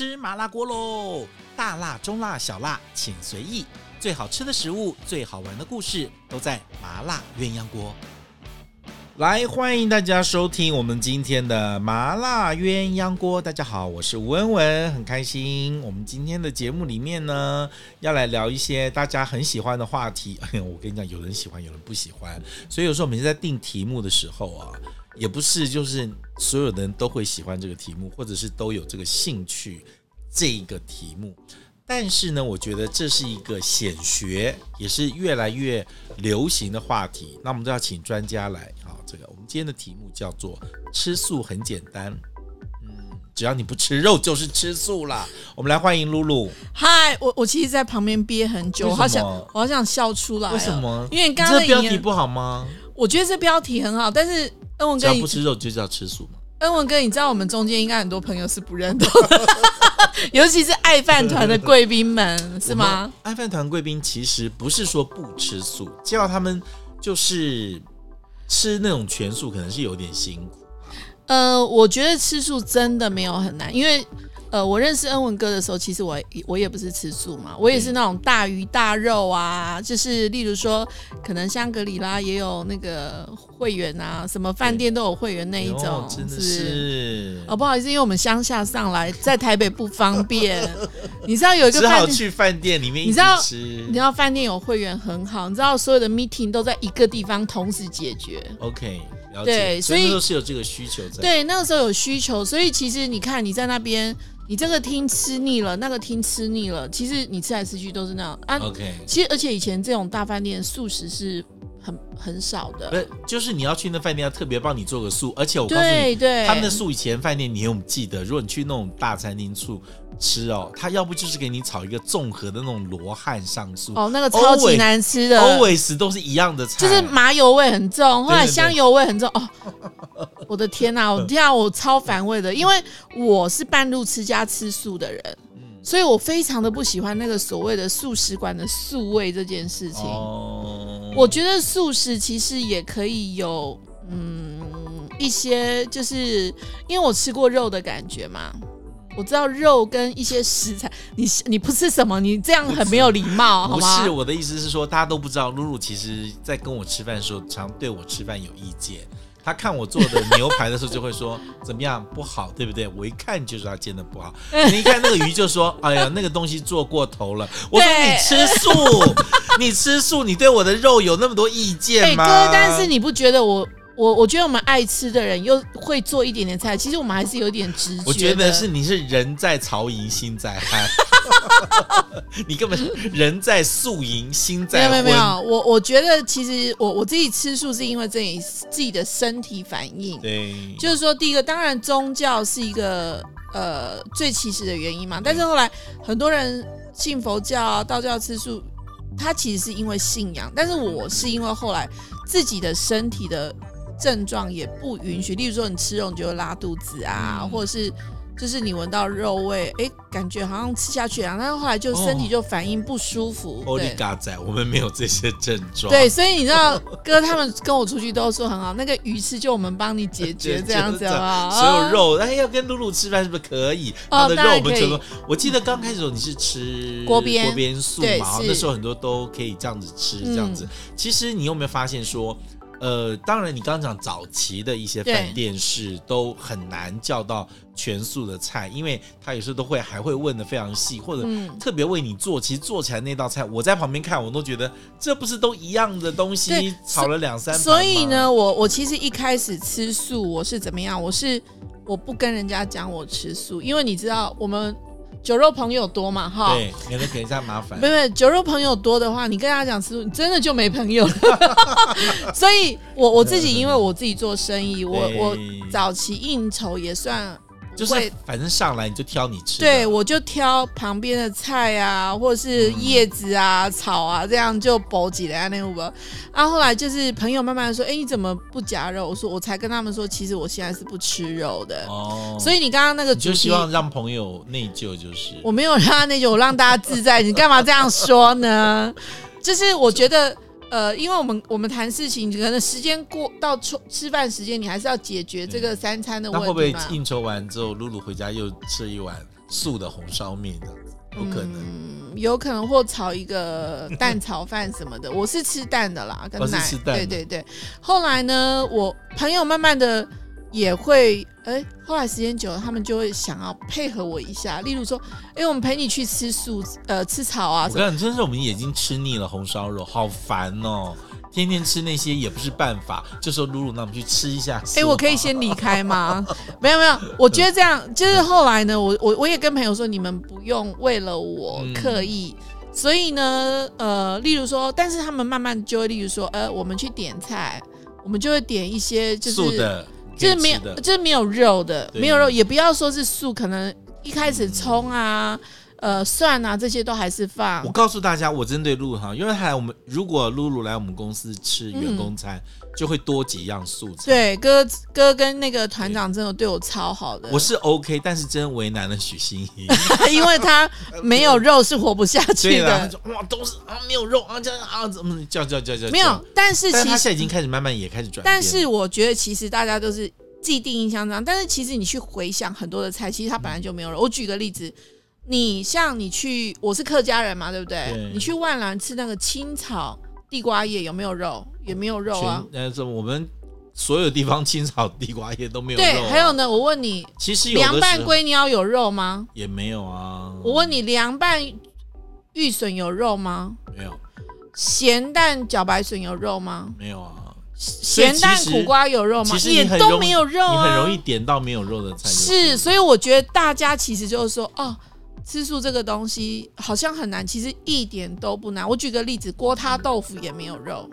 吃麻辣锅喽！大辣、中辣、小辣，请随意。最好吃的食物，最好玩的故事，都在麻辣鸳鸯锅。来，欢迎大家收听我们今天的麻辣鸳鸯锅。大家好，我是文文，很开心。我们今天的节目里面呢，要来聊一些大家很喜欢的话题。哎，我跟你讲，有人喜欢，有人不喜欢。所以有时候我们在定题目的时候啊。也不是，就是所有的人都会喜欢这个题目，或者是都有这个兴趣这个题目。但是呢，我觉得这是一个显学，也是越来越流行的话题。那我们都要请专家来啊。这个我们今天的题目叫做“吃素很简单”，嗯，只要你不吃肉就是吃素啦。我们来欢迎露露。嗨，我我其实，在旁边憋很久，我好想我好想笑出来。为什么？因为刚刚这标题不好吗？我觉得这标题很好，但是。恩文哥，不吃肉就叫吃素吗？恩文哥，你知道我们中间应该很多朋友是不认同，尤其是爱饭团的贵宾们，是吗？爱饭团贵宾其实不是说不吃素，叫他们就是吃那种全素，可能是有点辛苦。呃，我觉得吃素真的没有很难，因为。呃，我认识恩文哥的时候，其实我我也不是吃素嘛，我也是那种大鱼大肉啊，就是例如说，可能香格里拉也有那个会员啊，什么饭店都有会员那一种，真的是。哦，不好意思，因为我们乡下上来，在台北不方便。你知道有一个只好去饭店里面。你知道，你知道饭店有会员很好，你知道所有的 meeting 都在一个地方同时解决。OK，了解。对，所以那时候是有这个需求在。对，那个时候有需求，所以其实你看你在那边。你这个厅吃腻了，那个厅吃腻了，其实你吃来吃去都是那样啊。OK，其实而且以前这种大饭店素食是很很少的。不，就是你要去那饭店要特别帮你做个素，而且我告诉你，对对，他们的素以前饭店你有没有记得？如果你去那种大餐厅处吃哦，他要不就是给你炒一个综合的那种罗汉上素哦，那个超级难吃的，always 都是一样的菜，就是麻油味很重，后来香油味很重哦。我的天呐！我天啊，我超反胃的，因为我是半路吃家吃素的人，所以我非常的不喜欢那个所谓的素食馆的素味这件事情。我觉得素食其实也可以有嗯一些，就是因为我吃过肉的感觉嘛，我知道肉跟一些食材，你你不吃什么？你这样很没有礼貌，好吗？不是，我的意思是说，大家都不知道，露露其实在跟我吃饭的时候，常对我吃饭有意见。他看我做的牛排的时候，就会说 怎么样不好，对不对？我一看就知道他煎的不好。你一看那个鱼，就说 哎呀，那个东西做过头了。我说你吃素，你吃素，你对我的肉有那么多意见吗？哥，但是你不觉得我我我觉得我们爱吃的人又会做一点点菜，其实我们还是有点直觉。我觉得是你是人在曹营心在汉。你根本人在宿营心在荤。没有没有，我我觉得其实我我自己吃素是因为自己自己的身体反应。对，就是说第一个，当然宗教是一个呃最起始的原因嘛。但是后来很多人信佛教、道教吃素，他其实是因为信仰。但是我是因为后来自己的身体的症状也不允许，例如说你吃肉你就会拉肚子啊，或者是。就是你闻到肉味，哎，感觉好像吃下去啊，但是后来就身体就反应不舒服。欧里嘎仔，我们没有这些症状。对，所以你知道，哥他们跟我出去都说很好，那个鱼吃就我们帮你解决 这样子啊。所有肉，哎，要跟露露吃饭是不是可以？他的肉我们全部。我记得刚开始你是吃锅边锅边素嘛，那时候很多都可以这样子吃，这样子。其实你有没有发现说？呃，当然，你刚刚讲早期的一些饭店是都很难叫到全素的菜，因为他有时候都会还会问的非常细，或者特别为你做。其实做起来那道菜，我在旁边看，我都觉得这不是都一样的东西，炒了两三。所以呢，我我其实一开始吃素，我是怎么样？我是我不跟人家讲我吃素，因为你知道我们。酒肉朋友多嘛，哈，对，免得给人家麻烦。没有，酒肉朋友多的话，你跟他讲吃素，你真的就没朋友了。所以我我自己，因为我自己做生意，我我早期应酬也算。就是反正上来你就挑你吃，对，我就挑旁边的菜啊，或者是叶子啊、嗯、草啊，这样就补给了啊那个。然后后来就是朋友慢慢说，哎，你怎么不夹肉？我说我才跟他们说，其实我现在是不吃肉的。哦，所以你刚刚那个就希望让朋友内疚，就是我没有让他内疚，我让大家自在。你干嘛这样说呢？就是我觉得。呃，因为我们我们谈事情，可能时间过到吃吃饭时间，你还是要解决这个三餐的问题。那会不会应酬完之后，露露回家又吃一碗素的红烧面这样子，有可能。嗯，有可能或炒一个蛋炒饭什么的。我是吃蛋的啦，跟奶。对对对。后来呢，我朋友慢慢的也会，哎、欸，后来时间久了，他们就会想要配合我一下。例如说，哎、欸，我们陪你去吃素，呃，吃草啊。我跟你讲，真是我们已经吃腻了红烧肉，好烦哦。天天吃那些也不是办法，就说露露，那我们去吃一下。哎、欸，我可以先离开吗？没有没有，我觉得这样就是后来呢，我我我也跟朋友说，你们不用为了我刻意，嗯、所以呢，呃，例如说，但是他们慢慢就会，例如说，呃，我们去点菜，我们就会点一些就是素的，就是没有就是没有肉的，没有肉，也不要说是素，可能一开始葱啊。嗯呃，蒜啊，这些都还是放。我告诉大家，我针对露露哈，因为还我们如果露露来我们公司吃员工餐，嗯、就会多几样素菜。对，哥哥跟那个团长真的对我超好的。我是 OK，但是真为难了许心怡，因为他没有肉是活不下去的。哇，都是啊，没有肉啊，这样啊，怎么叫叫叫叫？没有，但是其实他现在已经开始慢慢也开始转。但是我觉得其实大家都是既定印象这样，但是其实你去回想很多的菜，其实它本来就没有肉。嗯、我举个例子。你像你去，我是客家人嘛，对不对？对，你去万兰吃那个青草地瓜叶，有没有肉？也没有肉啊。那是我们所有地方清炒地瓜叶都没有肉啊。对，还有呢，我问你，其实凉拌龟你要有肉吗？也没有啊。我问你，凉拌玉笋有肉吗？没有。咸蛋茭白笋有肉吗？没有啊。咸蛋苦瓜有肉吗？也都没有肉啊。你很容易点到没有肉的菜。是，所以我觉得大家其实就是说，哦。吃素这个东西好像很难，其实一点都不难。我举个例子，锅塌豆腐也没有肉，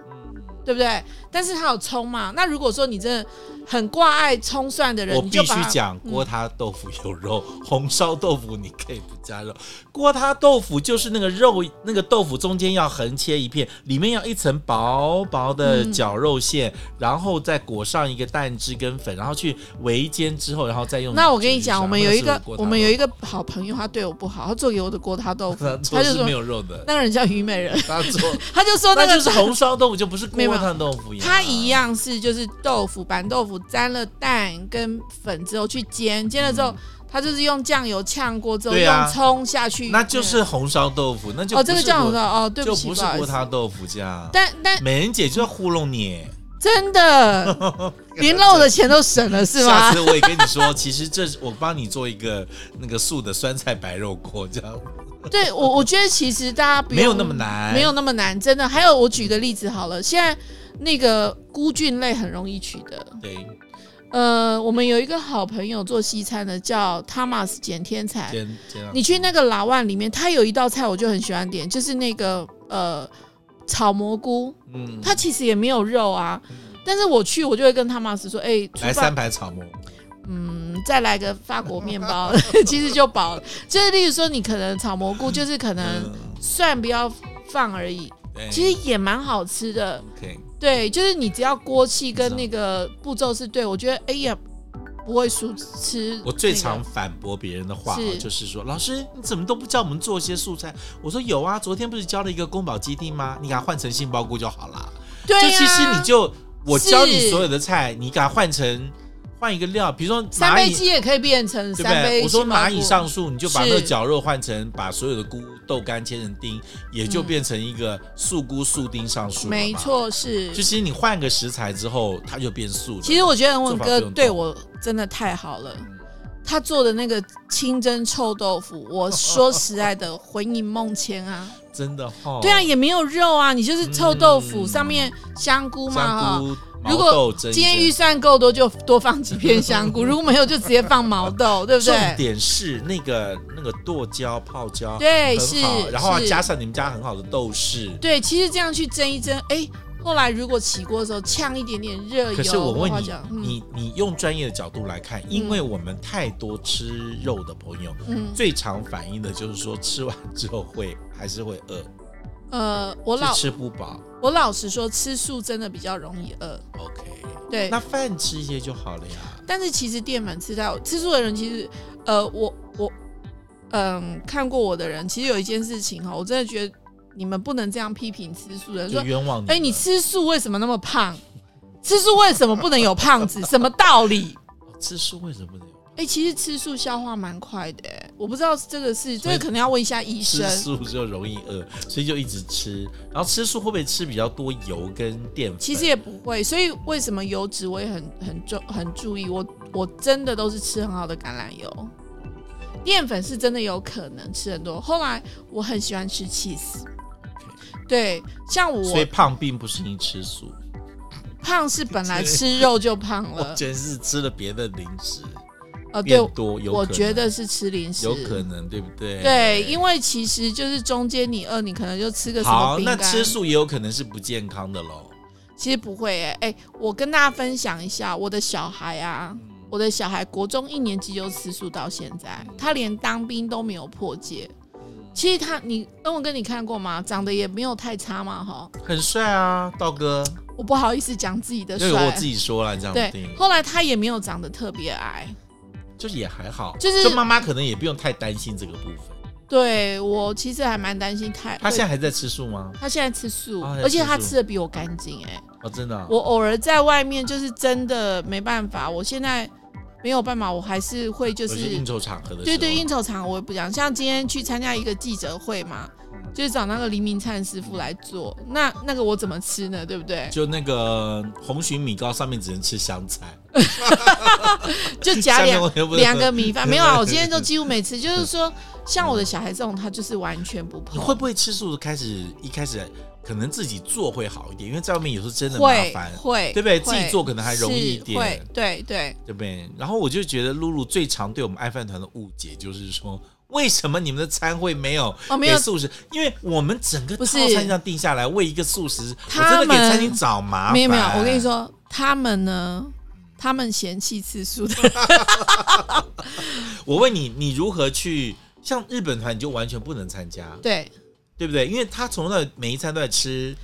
对不对？但是它有葱嘛。那如果说你真的很挂爱葱蒜的人，我必须讲锅塌豆腐有肉，嗯、红烧豆腐你可以不加肉。锅塌豆腐就是那个肉，那个豆腐中间要横切一片，里面要一层薄薄的绞肉馅，嗯、然后再裹上一个蛋汁跟粉，然后去围煎之后，然后再用。那我跟你讲，我们有一个我们有一个好朋友，他对我不好，他做给我的锅塌豆腐，他就说没有肉的。那个人叫虞美人，他做 他就说那个就是红烧豆腐，就不是锅塌豆腐一样。它一样是就是豆腐板豆腐。沾了蛋跟粉之后去煎，煎了之后，他就是用酱油呛过之后，用葱下去，那就是红烧豆腐，那就哦，这个酱油哦，对不起，就不是锅塌豆腐这样。但但美人姐就要糊弄你，真的，连肉的钱都省了是吗？下次我也跟你说，其实这是我帮你做一个那个素的酸菜白肉锅，这样。对我，我觉得其实大家没有那么难，没有那么难，真的。还有，我举个例子好了，现在。那个菇菌类很容易取得。对，呃，我们有一个好朋友做西餐的，叫 Thomas 简天才。你去那个老万里面，他有一道菜我就很喜欢点，就是那个呃炒蘑菇。嗯，它其实也没有肉啊，嗯、但是我去我就会跟 Thomas 说，哎、欸，来三排炒蘑菇。嗯，再来个法国面包，其实就饱了。就是例如说，你可能炒蘑菇，就是可能蒜不要放而已，对。其实也蛮好吃的。对，就是你只要锅气跟那个步骤是对，我觉得哎呀不会素吃。我最常反驳别人的话是就是说，老师你怎么都不教我们做一些素菜？我说有啊，昨天不是教了一个宫保鸡丁吗？你给它换成杏鲍菇就好了。对啊，就其实你就我教你所有的菜，你给它换成。换一个料，比如说三杯鸡也可以变成三杯。我说蚂蚁上树，你就把那个绞肉换成，把所有的菇豆干切成丁，也就变成一个素菇素丁上树。没错，是。就其实你换个食材之后，它就变素了。其实我觉得文哥对我真的太好了，他做的那个清蒸臭豆腐，我说实在的，魂萦梦牵啊，真的哈。对啊，也没有肉啊，你就是臭豆腐上面香菇嘛哈。如果今天预算够多，就 多放几片香菇；如果没有，就直接放毛豆，对不对？重点是那个那个剁椒泡椒，对，是，然后加上你们家很好的豆豉，对，其实这样去蒸一蒸，哎，后来如果起锅的时候呛一点点热油，可是我问你，你你用专业的角度来看，因为我们太多吃肉的朋友，最常反映的就是说吃完之后会还是会饿。呃，我老吃不饱。我老实说，吃素真的比较容易饿。OK，对，那饭吃一些就好了呀。但是其实淀粉吃到，吃素的人其实，呃，我我嗯看过我的人，其实有一件事情哈，我真的觉得你们不能这样批评吃素的人，说冤枉你。哎，你吃素为什么那么胖？吃素为什么不能有胖子？什么道理？吃素为什么不能有？哎，其实吃素消化蛮快的。我不知道这个是这个可能要问一下医生。吃素就容易饿，所以就一直吃。然后吃素会不会吃比较多油跟淀粉？其实也不会。所以为什么油脂我也很很重很注意？我我真的都是吃很好的橄榄油，淀粉是真的有可能吃很多。后来我很喜欢吃 cheese。对，像我，所以胖并不是你吃素，胖是本来 吃肉就胖了，全是吃了别的零食。哦，对，多有，我觉得是吃零食，有可能，对不对？对，因为其实就是中间你饿，你可能就吃个什么饼干。好，那吃素也有可能是不健康的喽。其实不会诶，哎，我跟大家分享一下，我的小孩啊，嗯、我的小孩国中一年级就吃素到现在，他连当兵都没有破戒。其实他，你恩文哥你看过吗？长得也没有太差嘛，哈，很帅啊，道哥。我不好意思讲自己的帅，我自己说了这样。对，后来他也没有长得特别矮，就是也还好，就是就妈妈可能也不用太担心这个部分。对，我其实还蛮担心太。他现在还在吃素吗？他现在吃素，而且他吃的比我干净哎。哦，真的、哦。我偶尔在外面就是真的没办法，我现在。没有办法，我还是会就是应酬场合的。对对，应酬场合我也不讲。像今天去参加一个记者会嘛，就是找那个黎明灿师傅来做，那那个我怎么吃呢？对不对？就那个红鲟米糕上面只能吃香菜，就夹两 两个米饭。没有啊，我今天都 几乎没吃。就是说，像我的小孩这种，他就是完全不碰。你会不会吃素的开始一开始？可能自己做会好一点，因为在外面有时候真的麻烦，会，对不对？自己做可能还容易一点，对对对不对？然后我就觉得露露最常对我们爱饭团的误解就是说，为什么你们的餐会没有给素食？因为我们整个套餐上定下来为一个素食，我真的给餐厅找麻烦。没有没有，我跟你说，他们呢，他们嫌弃吃素的。我问你，你如何去？像日本团，你就完全不能参加。对。对不对？因为他从那每一餐都在吃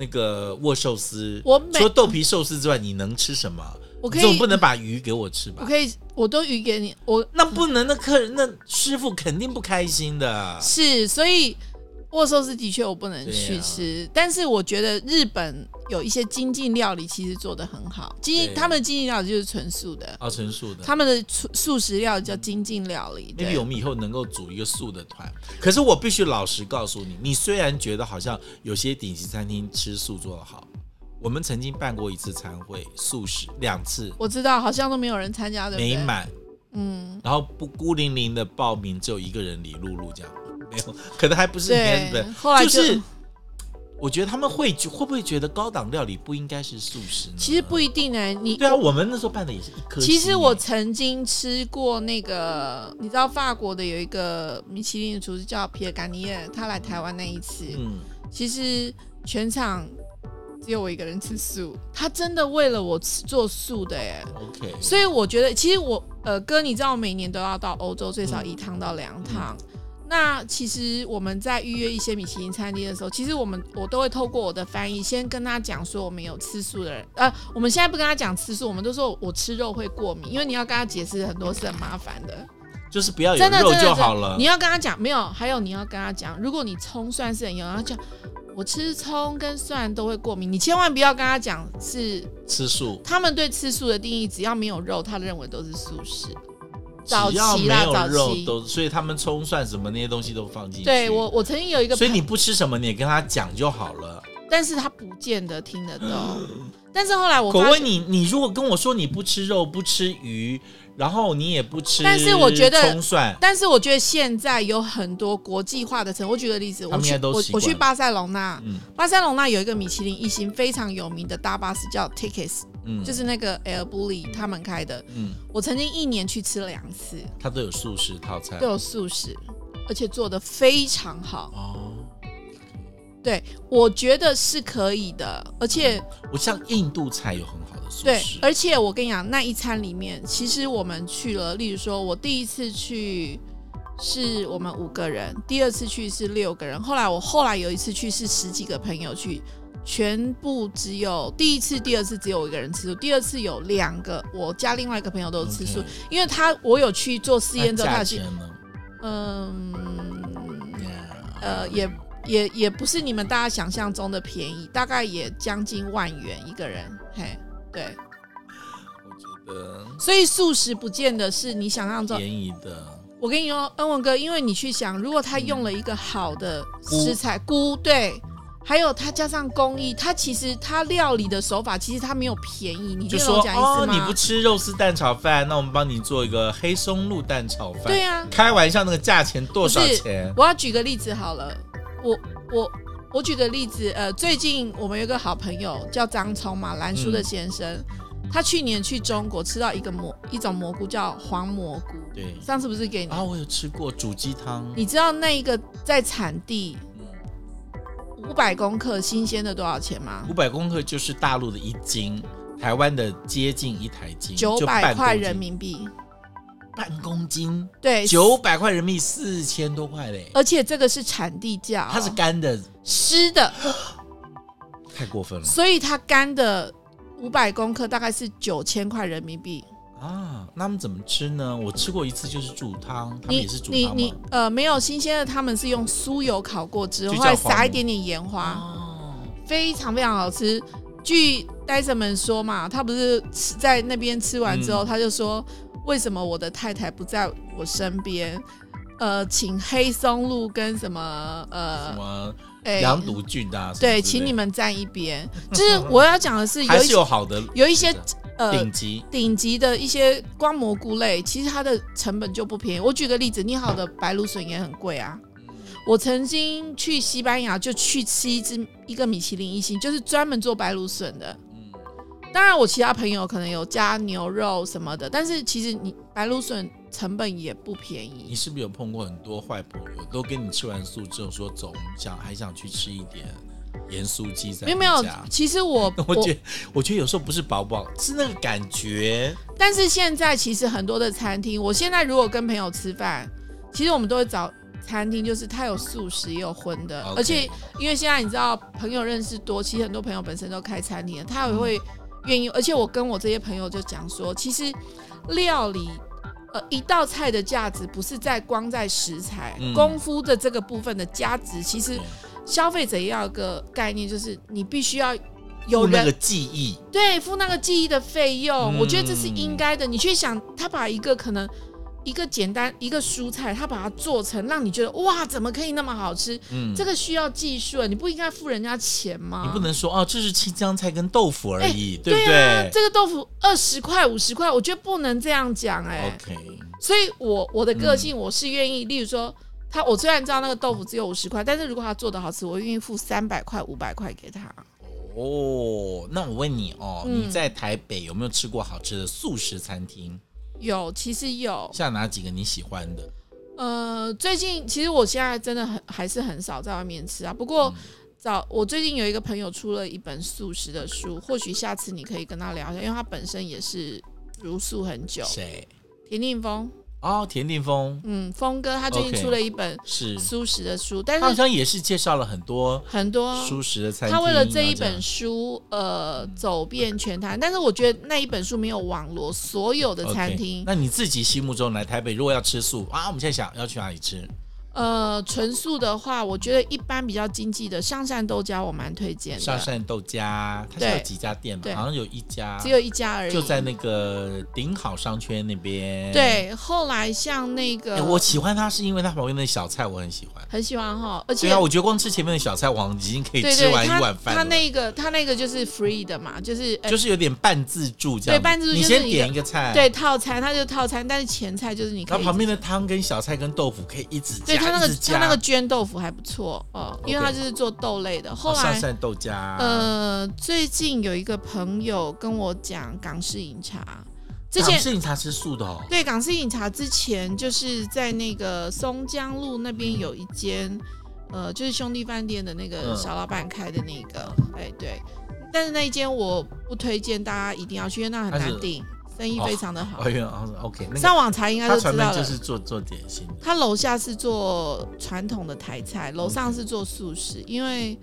那个握寿司，我除了豆皮寿司之外，你能吃什么？我可以，总不能把鱼给我吃吧？我可以，我都鱼给你，我那不能，那客人那师傅肯定不开心的。是，所以。握寿司的确我不能去吃，啊、但是我觉得日本有一些精进料理其实做的很好。精他们的精进料理就是纯素的啊，纯素的。他们的素食料理叫精进料理。maybe 我们以后能够组一个素的团。可是我必须老实告诉你，你虽然觉得好像有些顶级餐厅吃素做的好，我们曾经办过一次餐会，素食两次，我知道好像都没有人参加的，没满，嗯，然后不孤零零的报名，只有一个人李露露这样。没有，可能还不是原本。后来就，就是，我觉得他们会会不会觉得高档料理不应该是素食呢？其实不一定哎，你对啊，我们那时候办的也是一颗。其实我曾经吃过那个，你知道法国的有一个米其林的厨师叫皮尔·甘尼耶，他来台湾那一次，嗯，其实全场只有我一个人吃素，他真的为了我吃做素的哎。OK，所以我觉得其实我呃哥，你知道我每年都要到欧洲最少一趟到两趟。嗯嗯那其实我们在预约一些米其林餐厅的时候，其实我们我都会透过我的翻译先跟他讲说我们有吃素的人，呃，我们现在不跟他讲吃素，我们都说我吃肉会过敏，因为你要跟他解释很多是很麻烦的，就是不要有肉就好了。你要跟他讲没有，还有你要跟他讲，如果你葱蒜是很油，然后讲我吃葱跟蒜都会过敏，你千万不要跟他讲是吃素。他们对吃素的定义，只要没有肉，他认为都是素食。只要没有肉都，所以他们葱蒜什么那些东西都放进去。对我，我曾经有一个，所以你不吃什么，你也跟他讲就好了。但是他不见得听得懂。但是后来我，我问你，你如果跟我说你不吃肉，不吃鱼。然后你也不吃，但是我觉得葱蒜。但是我觉得现在有很多国际化的城，我举个例子，我去我我去巴塞隆纳，嗯、巴塞隆纳有一个米其林一星非常有名的大巴士叫 Tickets，嗯，就是那个 Air Bully 他们开的，嗯，我曾经一年去吃两次，它都有素食套餐，都有素食，而且做的非常好。哦。对，我觉得是可以的，而且、嗯、我像印度菜有很好的素食。对，而且我跟你讲，那一餐里面，其实我们去了，例如说，我第一次去是我们五个人，第二次去是六个人，后来我后来有一次去是十几个朋友去，全部只有第一次、第二次只有我一个人吃素，第二次有两个，我加另外一个朋友都吃素，Okay. 因为他我有去做试验之后，他去，嗯，Yeah. 呃，也也也不是你们大家想象中的便宜，大概也将近万元一个人，嘿。对，我觉得，所以素食不见得是你想象中便宜的。我跟你说，恩文哥，因为你去想，如果他用了一个好的食材菇，菇，对，还有它加上工艺，它其实它料理的手法其实它没有便宜。你就说哦，你不吃肉丝蛋炒饭，那我们帮你做一个黑松露蛋炒饭。对啊，开玩笑，那个价钱多少钱？我要举个例子好了，我我我举个例子，呃，最近我们有个好朋友叫张聪嘛，蓝叔的先生。嗯他去年去中国吃到一个蘑一种蘑菇叫黄蘑菇，对，上次不是给你啊？我有吃过煮鸡汤。你知道那一个在产地五百公克新鲜的多少钱吗？五百公克就是大陆的一斤，台湾的接近一台斤，九百块人民币，半公斤。对，九百块人民币四千多块嘞。而且这个是产地价，它是干的，湿的，太过分了。所以它干的。五百公克大概是九千块人民币啊，那他们怎么吃呢？我吃过一次，就是煮汤，他们也是煮汤你你，你呃没有新鲜的，他们是用酥油烤过之后，再撒一点点盐花，哦，非常非常好吃。据呆子们说嘛，他不是吃在那边吃完之后，嗯，他就说，为什么我的太太不在我身边？呃，请黑松露跟什么呃。什么哎，羊肚菌啊，对，请你们站一边。就是我要讲的是，还是有好的，有一些呃顶级顶级的一些光蘑菇类，其实它的成本就不便宜。我举个例子，你好的白芦笋也很贵啊。我曾经去西班牙就去吃一只一个米其林一星，就是专门做白芦笋的。当然，我其他朋友可能有加牛肉什么的，但是其实你白芦笋。成本也不便宜。你是不是有碰过很多坏朋友，都跟你吃完素之后说走，想还想去吃一点盐酥鸡？在没有没有，其实我 我觉得我，我觉得有时候不是饱不饱，是那个感觉。但是现在其实很多的餐厅，我现在如果跟朋友吃饭，其实我们都会找餐厅，就是它有素食也有荤的，okay. 而且因为现在你知道朋友认识多，其实很多朋友本身都开餐厅，他也会愿意、嗯。而且我跟我这些朋友就讲说，其实料理。呃，一道菜的价值不是在光在食材、嗯、功夫的这个部分的价值，其实消费者也要有个概念，就是你必须要有人那个记忆，对，付那个记忆的费用、嗯，我觉得这是应该的。你去想，他把一个可能。一个简单一个蔬菜，他把它做成让你觉得哇，怎么可以那么好吃？嗯，这个需要技术，你不应该付人家钱吗？你不能说哦，这是青江菜跟豆腐而已，欸、对不对？对啊，这个豆腐二十块五十块，我觉得不能这样讲哎。OK，所以我我的个性我是愿意，嗯、例如说他，我虽然知道那个豆腐只有五十块，但是如果他做的好吃，我愿意付三百块五百块给他。哦，那我问你哦，嗯、你在台北有没有吃过好吃的素食餐厅？有，其实有。像哪几个你喜欢的？呃，最近其实我现在真的很还是很少在外面吃啊。不过早我最近有一个朋友出了一本素食的书，或许下次你可以跟他聊一下，因为他本身也是茹素很久。谁？田定峰。哦，田定峰，嗯，峰哥他最近出了一本是素食的书，但是好像也是介绍了很多很多素食的餐厅。他为了这一本书，呃，走遍全台，但是我觉得那一本书没有网罗所有的餐厅。那你自己心目中来台北，如果要吃素啊，我们现在想要去哪里吃？呃，纯素的话，我觉得一般比较经济的上善豆家，我蛮推荐的。上善豆家，它是有几家店嘛？好像有一家，只有一家而已，就在那个顶好商圈那边。对，后来像那个，欸、我喜欢它是因为它旁边的小菜，我很喜欢，很喜欢哈。而且对啊，我觉得光吃前面的小菜，我已经可以吃完一碗饭。它那个，它那个就是 free 的嘛，就是、欸、就是有点半自助这样。对，半自助。你先点一个菜，对，套餐，它就套餐，但是前菜就是你可以。它旁边的汤跟小菜跟豆腐可以一直加，对，它那个他那个。绢豆腐还不错哦，因为他就是做豆类的。后来上善豆家，呃，最近有一个朋友跟我讲港式饮茶，之前港式饮茶吃素的哦。对，港式饮茶之前就是在那个松江路那边有一间，嗯，呃，就是兄弟饭店的那个小老板开的那个，哎，嗯，对。但是那一间我不推荐大家一定要去，因为那很难订。生意非常的好。哦，OK，上网查应该都知道了。就是做做点心。他楼下是做传统的台菜，楼上是做素食。因为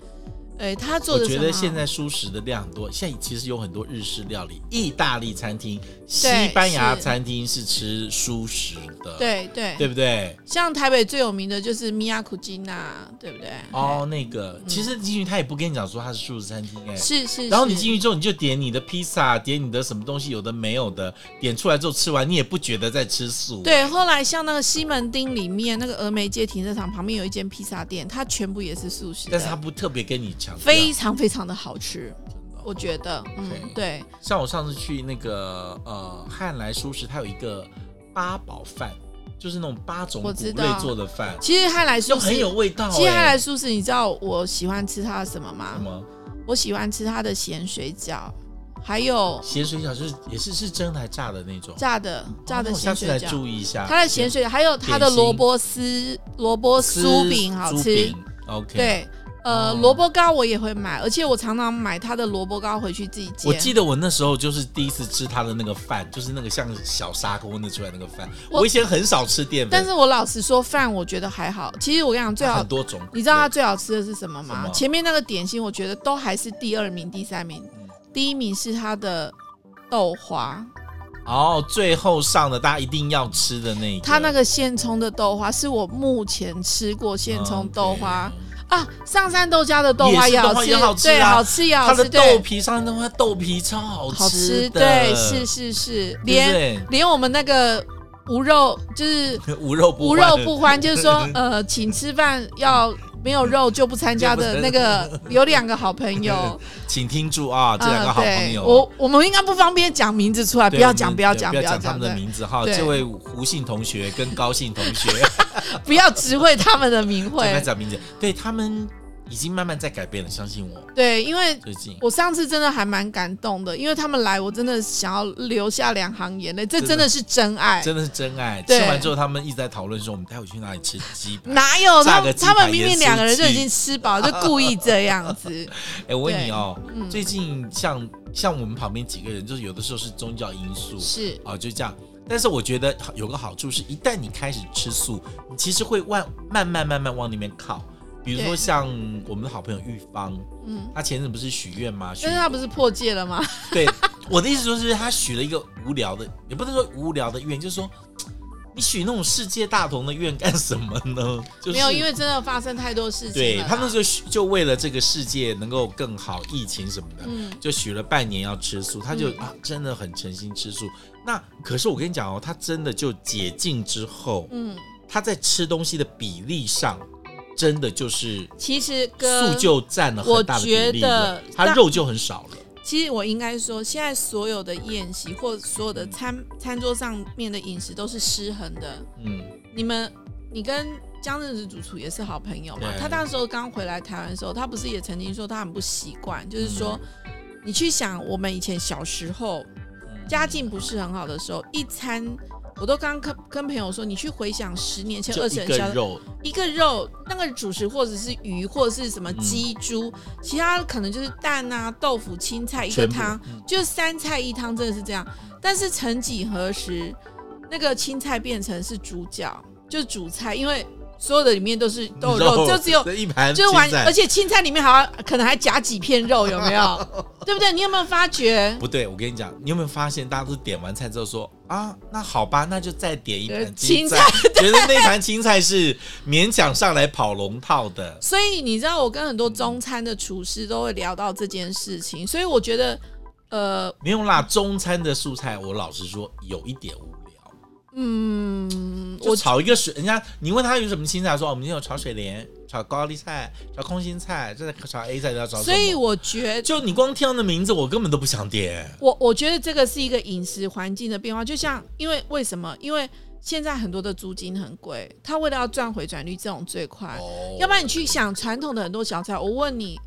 哎，他做的我觉得现在素食的量很多，现在其实有很多日式料理、意大利餐厅、西班牙餐厅是吃素食的，对对，对不对？像台北最有名的就是米亚库吉娜，对不对？哦，那个其实进去他也不跟你讲说他是素食餐厅，哎，是是。然后你进去之后，你就点你的披萨，点你的什么东西，有的没有的，点出来之后吃完，你也不觉得在吃素。对，后来像那个西门町里面那个峨眉街停车场旁边有一间披萨店，它全部也是素食，但是他不特别跟你讲。非常非常的好吃，我觉得，嗯，对。像我上次去那个呃汉来舒适，它有一个八宝饭，就是那种八种谷类做的饭。其实汉来舒适很有味道。其实汉来舒适，你知道我喜欢吃它的什么吗？什么？我喜欢吃它的咸水饺，还有咸水饺就是也是是蒸还炸的那种，炸的炸的咸水饺。下次来注意一下它的咸水饺，还有它的萝卜丝萝卜酥饼好吃。OK，对。呃，萝卜糕我也会买，而且我常常买他的萝卜糕回去自己煎。我记得我那时候就是第一次吃他的那个饭，就是那个像小砂锅那出来那个饭。我，我以前很少吃淀粉，但是我老实说，饭我觉得还好。其实我跟你讲，最好很多种。你知道他最好吃的是什么吗？么？前面那个点心，我觉得都还是第二名、第三名。嗯、第一名是他的豆花。哦，最后上的大家一定要吃的那个。他那个现冲的豆花是我目前吃过现冲豆花。Okay 啊，上山豆家的豆花也好吃，好吃对，好吃也好吃。它的豆皮，上山豆花豆皮超好吃，好吃，对，是是是，连连我们那个无肉就是无肉无肉不欢，就是说 呃，请吃饭要没有肉就不参加的 那个，有两个好朋友，请听住啊，这两个好朋友，我我们应该不方便讲名字出来，不要讲，不要讲，不要讲他们的名字。哈。这位胡姓同学跟高姓同学。不要直会他们的名讳，讲名字。对，他们已经慢慢在改变了，相信我。对，因为最近我上次真的还蛮感动的，因为他们来，我真的想要流下两行眼泪。这真的是真爱，真的是真爱。吃完之后，他们一直在讨论说，我们待会去哪里吃鸡排？哪有他们？他们明明两个人就已经吃饱，就故意这样子。哎，我问你哦，最近像像我们旁边几个人，就是有的时候是宗教因素，是啊，就这样。但是我觉得有个好处是，一旦你开始吃素，你其实会往慢慢慢慢往里面靠。比如说像我们的好朋友玉芳，嗯，他前阵不是许愿吗？但是他不是破戒了吗？对，我的意思就是他许了一个无聊的，也不能说无聊的愿，就是说你许那种世界大同的愿干什么呢？就是、没有，因为真的发生太多事情。对，他那时候就为了这个世界能够更好，疫情什么的，嗯，就许了半年要吃素，他就、嗯、啊真的很诚心吃素。那可是我跟你讲哦，他真的就解禁之后，嗯，他在吃东西的比例上，真的就是其实素就占了很大的比例了，他肉就很少了。其实我应该说，现在所有的宴席或所有的餐、嗯、餐桌上面的饮食都是失衡的。嗯，你们，你跟江正直主厨也是好朋友嘛？他那时候刚回来台湾的时候，他不是也曾经说他很不习惯，就是说，嗯、你去想我们以前小时候。家境不是很好的时候，一餐我都刚跟跟朋友说，你去回想十年前、二十年前，一个肉那个主食或者是鱼或者是什么鸡猪，嗯、其他可能就是蛋啊、豆腐、青菜一个汤，嗯、就三菜一汤，真的是这样。但是曾几何时，那个青菜变成是主角，就是主菜，因为。所有的里面都是都有肉，肉就只有一盘，就完，而且青菜里面好像可能还夹几片肉，有没有？对不对？你有没有发觉？不对，我跟你讲，你有没有发现，大家都点完菜之后说啊，那好吧，那就再点一盘青菜，青菜 觉得那盘青菜是勉强上来跑龙套的。所以你知道，我跟很多中餐的厨师都会聊到这件事情，所以我觉得，呃，没有啦，中餐的素菜，我老实说有一点无。嗯，我炒一个水，人家你问他有什么青菜，说我们今天有炒水莲、炒高丽菜、炒空心菜，这在炒 A 菜都要炒。所以我觉得，就你光听到的名字，我根本都不想点。我我觉得这个是一个饮食环境的变化，就像因为为什么？因为现在很多的租金很贵，他为了要赚回转率，这种最快。哦，要不然你去想传统的很多小菜，我问你，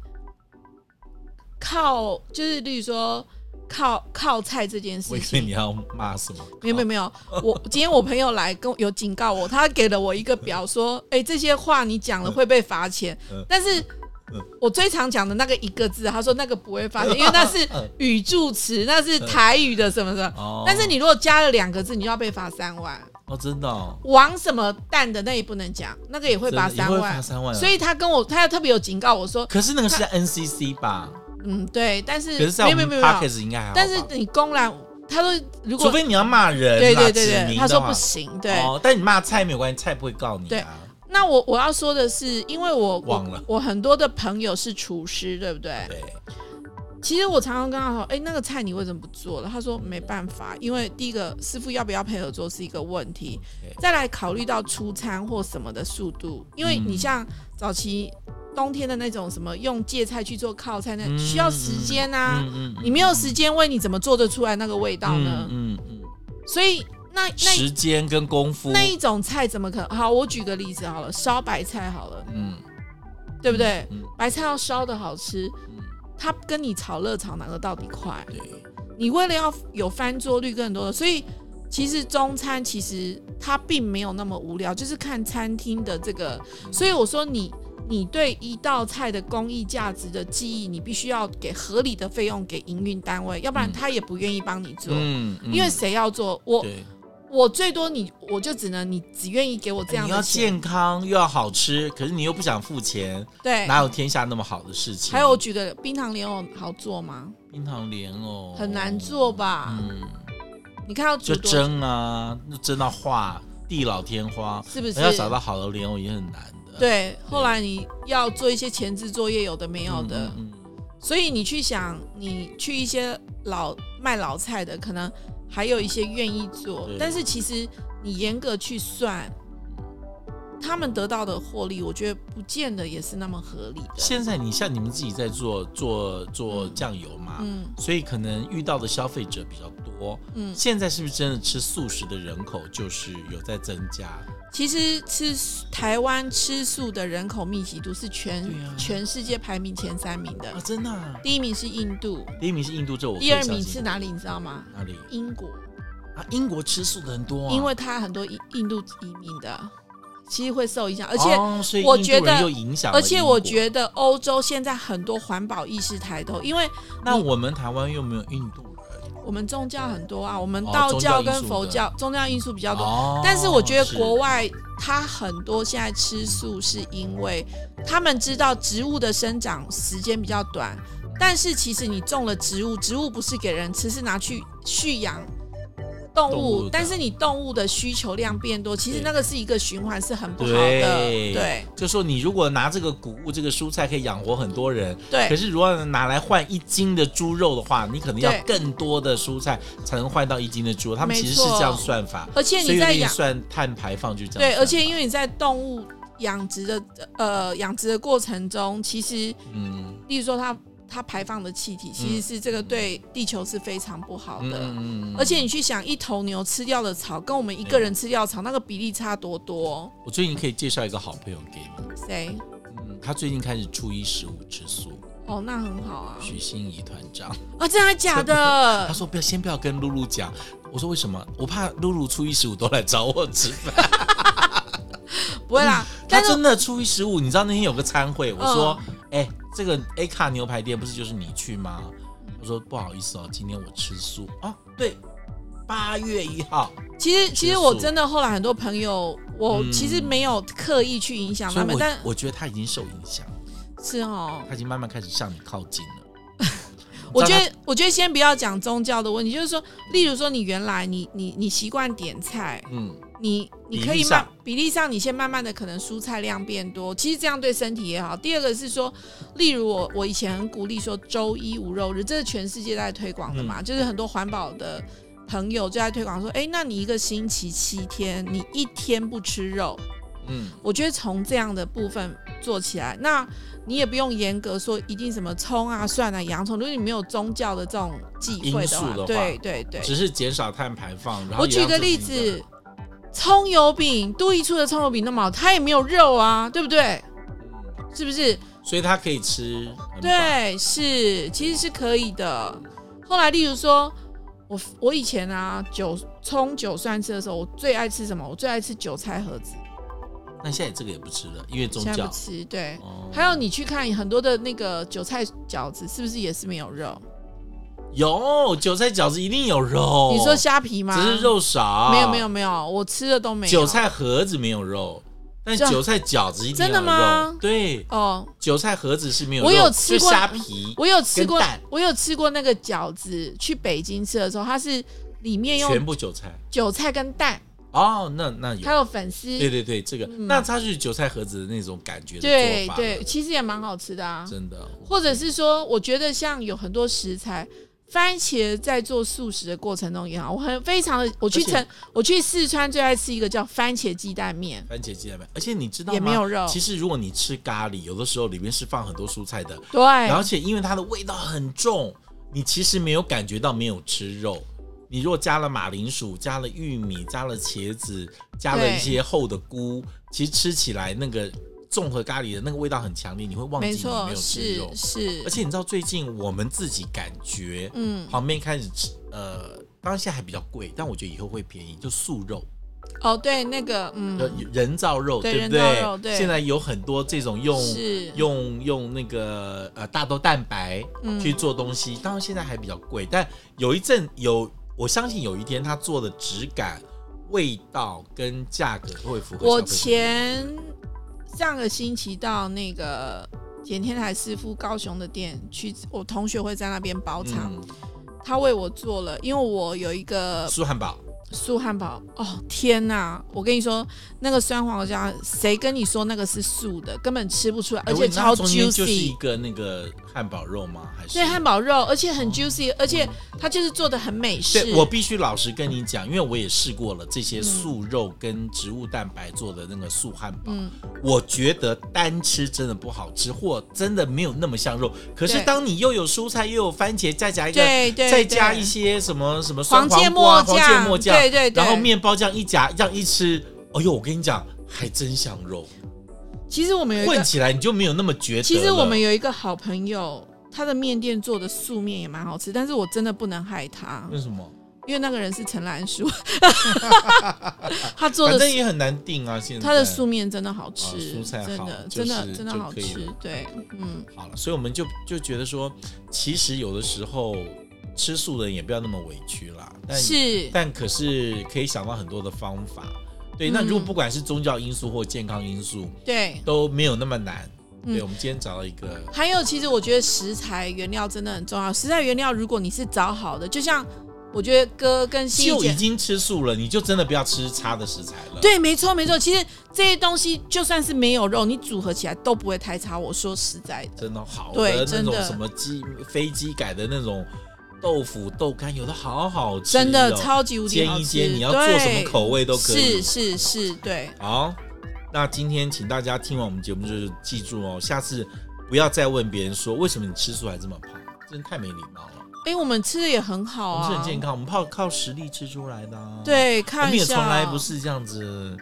靠，就是例如说。靠靠菜这件事情，我以为你要骂什么？没有没有没有，我今天我朋友来跟我有警告我，他给了我一个表，说，哎、欸，这些话你讲了会被罚钱。但是，我最常讲的那个一个字，他说那个不会罚钱，因为那是语助词，那是台语的什么什么。但是你如果加了两个字，你就要被罚三万。哦，真的哦。王什么蛋的那也不能讲，那个也会罚三万，三万。所以他跟我，他要特别有警告我说，可是那个是在 NCC 吧？嗯，对，但是可是在我们 Podcast 应该还好。但是你公然，他说如果除非你要骂人，对对对对，他说不行，对。哦，但你骂菜没有关系，菜不会告你。对，那我我要说的是，因为我忘了，我很多的朋友是厨师，对不对？对。其实我常常跟他说：“哎，那个菜你为什么不做了？”他说：“没办法，因为第一个师傅要不要配合做是一个问题，再来考虑到出餐或什么的速度，因为你像早期冬天的那种什么用芥菜去做靠菜，那需要时间啊，你没有时间煨，你怎么做得出来那个味道呢？嗯嗯，所以那那时间跟功夫那一种菜怎么可能？好，我举个例子好了，烧白菜好了，嗯，对不对？白菜要烧的好吃。”它跟你炒热炒哪个到底快？对，你为了要有翻桌率更多的，所以其实中餐其实它并没有那么无聊，就是看餐厅的这个。所以我说你你对一道菜的工艺价值的记忆，你必须要给合理的费用给营运单位，要不然他也不愿意帮你做。嗯，因为谁要做我？我最多你我就只能你只愿意给我这样的。你要健康又要好吃，可是你又不想付钱，对，哪有天下那么好的事情？还有我举个冰糖莲藕好做吗？冰糖莲藕很难做吧？嗯，你看要就蒸啊，蒸到化地老天荒，是不是？要找到好的莲藕也很难的。对，后来你要做一些前置作业，有的没有的，所以你去想，你去一些老卖老菜的可能。还有一些愿意做，但是其实你严格去算，他们得到的获利，我觉得不见得也是那么合理的。现在你像你们自己在做做做酱油嘛，嗯，所以可能遇到的消费者比较多，嗯，现在是不是真的吃素食的人口就是有在增加？其实吃台湾吃素的人口密集度是全、啊、全世界排名前三名的啊，真的、啊。第一名是印度，第一名是印度，这我。第二名是哪里？你知道吗？哪里？英国啊，英国吃素的人多、啊，因为他很多印印度移民的，其实会受影响，而且我觉得，有影响。而且我觉得欧洲现在很多环保意识抬头，因为那我们台湾又没有印度。我们宗教很多啊，我们道教跟佛教、哦、宗教因素比较多，哦、但是我觉得国外他很多现在吃素是因为他们知道植物的生长时间比较短，但是其实你种了植物，植物不是给人吃，是拿去蓄养。动物，但是你动物的需求量变多，其实那个是一个循环，是很不好的。对，对就说你如果拿这个谷物、这个蔬菜可以养活很多人，对。可是如果拿来换一斤的猪肉的话，你可能要更多的蔬菜才能换到一斤的猪肉。他们其实是这样算法，而且你在养算碳排放就这样。对，而且因为你在动物养殖的呃养殖的过程中，其实嗯，例如说它。它排放的气体其实是这个对地球是非常不好的，嗯、而且你去想，一头牛吃掉的草跟我们一个人吃掉的草，嗯、那个比例差多多。我最近可以介绍一个好朋友给你，谁？嗯，他最近开始初一十五吃素。哦，那很好啊。许心怡团长啊，真的假的？他说不要，先不要跟露露讲。我说为什么？我怕露露初一十五都来找我吃饭。不会啦，嗯、他真的初一十五，你知道那天有个餐会，我说，哎、嗯。这个 A 卡牛排店不是就是你去吗？我说不好意思哦，今天我吃素啊。对，八月一号。其实其实我真的后来很多朋友，我其实没有刻意去影响他们，但我觉得他已经受影响。是哦，他已经慢慢开始向你靠近了。我觉得我觉得先不要讲宗教的问题，就是说，例如说你原来你你你习惯点菜，嗯。你你可以慢比例上，你先慢慢的可能蔬菜量变多，其实这样对身体也好。第二个是说，例如我我以前很鼓励说周一无肉日，这是全世界在推广的嘛，嗯、就是很多环保的朋友就在推广说，哎，那你一个星期七天，你一天不吃肉，嗯，我觉得从这样的部分做起来，那你也不用严格说一定什么葱啊、蒜啊、洋葱，如果你没有宗教的这种忌讳的话，对对对，只是减少碳排放。然后我举个例子。葱油饼，都一处的葱油饼那么好，它也没有肉啊，对不对？是不是？所以它可以吃。对，是，其实是可以的。后来，例如说，我我以前啊，韭葱韭蒜吃的时候，我最爱吃什么？我最爱吃韭菜盒子。那现在这个也不吃了，因为宗教。不吃，对。哦、还有你去看很多的那个韭菜饺子，是不是也是没有肉？有韭菜饺子一定有肉。你说虾皮吗？只是肉少。没有没有没有，我吃的都没有。韭菜盒子没有肉，但韭菜饺子一定有肉。真的吗？对哦，韭菜盒子是没有肉。我有吃过虾皮，我有吃过，我有吃过那个饺子。去北京吃的时候，它是里面用全部韭菜，韭菜跟蛋。哦，那那有，还有粉丝，对对对，这个、嗯、那它是韭菜盒子的那种感觉的对对，其实也蛮好吃的啊，真的。或者是说，我觉得像有很多食材，番茄在做素食的过程中也好，我很非常的，我去成我去四川最爱吃一个叫番茄鸡蛋面，番茄鸡蛋面，而且你知道吗？也没有肉。其实如果你吃咖喱，有的时候里面是放很多蔬菜的，对，而且因为它的味道很重，你其实没有感觉到没有吃肉。你如果加了马铃薯，加了玉米，加了茄子，加了一些厚的菇，其实吃起来那个综合咖喱的那个味道很强烈，你会忘记你没有吃肉。是，是而且你知道最近我们自己感觉，嗯，旁边开始吃，呃，当然现在还比较贵，但我觉得以后会便宜，就素肉。哦，对，那个，嗯，人造肉，对，对不对？人造肉，对。现在有很多这种用用用那个呃大豆蛋白去做东西，嗯、当然现在还比较贵，但有一阵有。我相信有一天它做的质感、味道跟价格都会符合。我前上个星期到那个简天台师傅高雄的店去，我同学会在那边包场，嗯、他为我做了，因为我有一个素汉堡。素汉堡哦，天哪！我跟你说，那个酸黄瓜，谁跟你说那个是素的？根本吃不出来，而且超 juicy。就是一个那个汉堡肉吗？还是对汉堡肉，而且很 juicy，、哦、而且它就是做的很美式。对，我必须老实跟你讲，因为我也试过了这些素肉跟植物蛋白做的那个素汉堡，嗯、我觉得单吃真的不好吃，或真的没有那么像肉。可是当你又有蔬菜又有番茄，再加一个，对对对再加一些什么什么酸黄瓜、黄芥末酱。对对，对，然后面包这样一夹，这样一吃，哎呦，我跟你讲，还真像肉。其实我们有混起来，你就没有那么觉得。其实我们有一个好朋友，他的面店做的素面也蛮好吃，但是我真的不能害他。为什么？因为那个人是陈兰树，他做的反正也很难定啊。现在他的素面真的好吃，蔬菜好，真的真的好吃。对，嗯，好了，所以我们就就觉得说，其实有的时候。吃素的人也不要那么委屈啦，但是但可是可以想到很多的方法，对。嗯、那如果不管是宗教因素或健康因素，对，都没有那么难。对，嗯、我们今天找到一个。还有，其实我觉得食材原料真的很重要。食材原料，如果你是找好的，就像我觉得哥跟西就已经吃素了，你就真的不要吃差的食材了。对，没错没错。其实这些东西就算是没有肉，你组合起来都不会太差。我说实在的，真的好的那种什么机飞机改的那种。豆腐豆干有的好好吃，真的超级无敌好吃。煎一煎，你要做什么口味都可以。是是是，对。好，那今天请大家听完我们节目，就是记住哦，下次不要再问别人说为什么你吃素还这么胖，真的太没礼貌了。哎，我们吃的也很好啊，我们是很健康，我们靠靠实力吃出来的。对，看一下，我们也从来不是这样子。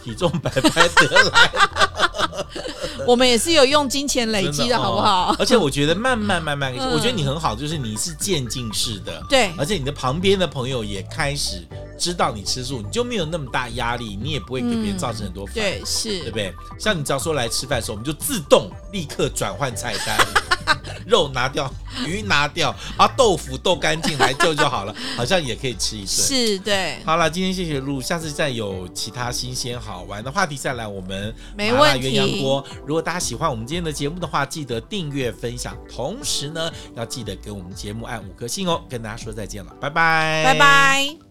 体重白白得来的，我们也是有用金钱累积的好不好？而且我觉得慢慢慢慢，我觉得你很好，就是你是渐进式的，对，而且你的旁边的朋友也开始知道你吃素，你就没有那么大压力，你也不会给别人造成很多烦，对，是，对不对？像你只要说来吃饭的时候，我们就自动立刻转换菜单。肉拿掉，鱼拿掉，啊，豆腐豆干净来就就好了，好像也可以吃一顿。是，对。好了，今天谢谢露，下次再有其他新鲜好玩的话题再来我们麻辣鸳鸯锅。如果大家喜欢我们今天的节目的话，记得订阅分享，同时呢要记得给我们节目按五颗星哦。跟大家说再见了，拜拜，拜拜。